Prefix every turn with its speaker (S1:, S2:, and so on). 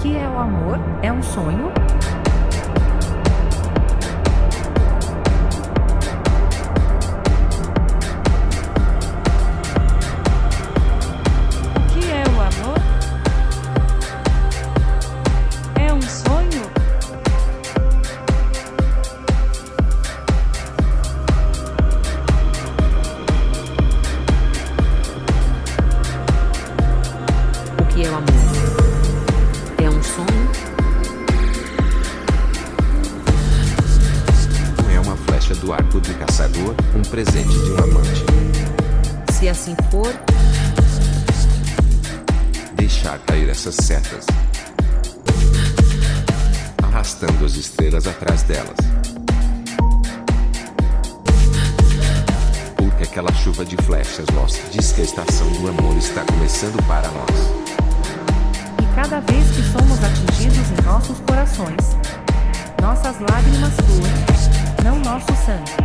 S1: que é o amor? É um sonho?
S2: O que é o amor? É um sonho?
S3: É uma flecha do arco do caçador, um presente de um amante.
S2: Se assim for,
S3: Deixar cair essas setas, arrastando as estrelas atrás delas. Porque aquela chuva de flechas nos diz que a estação do amor está começando para nós.
S1: Cada vez que somos atingidos em nossos corações, nossas lágrimas fluem, não nosso sangue.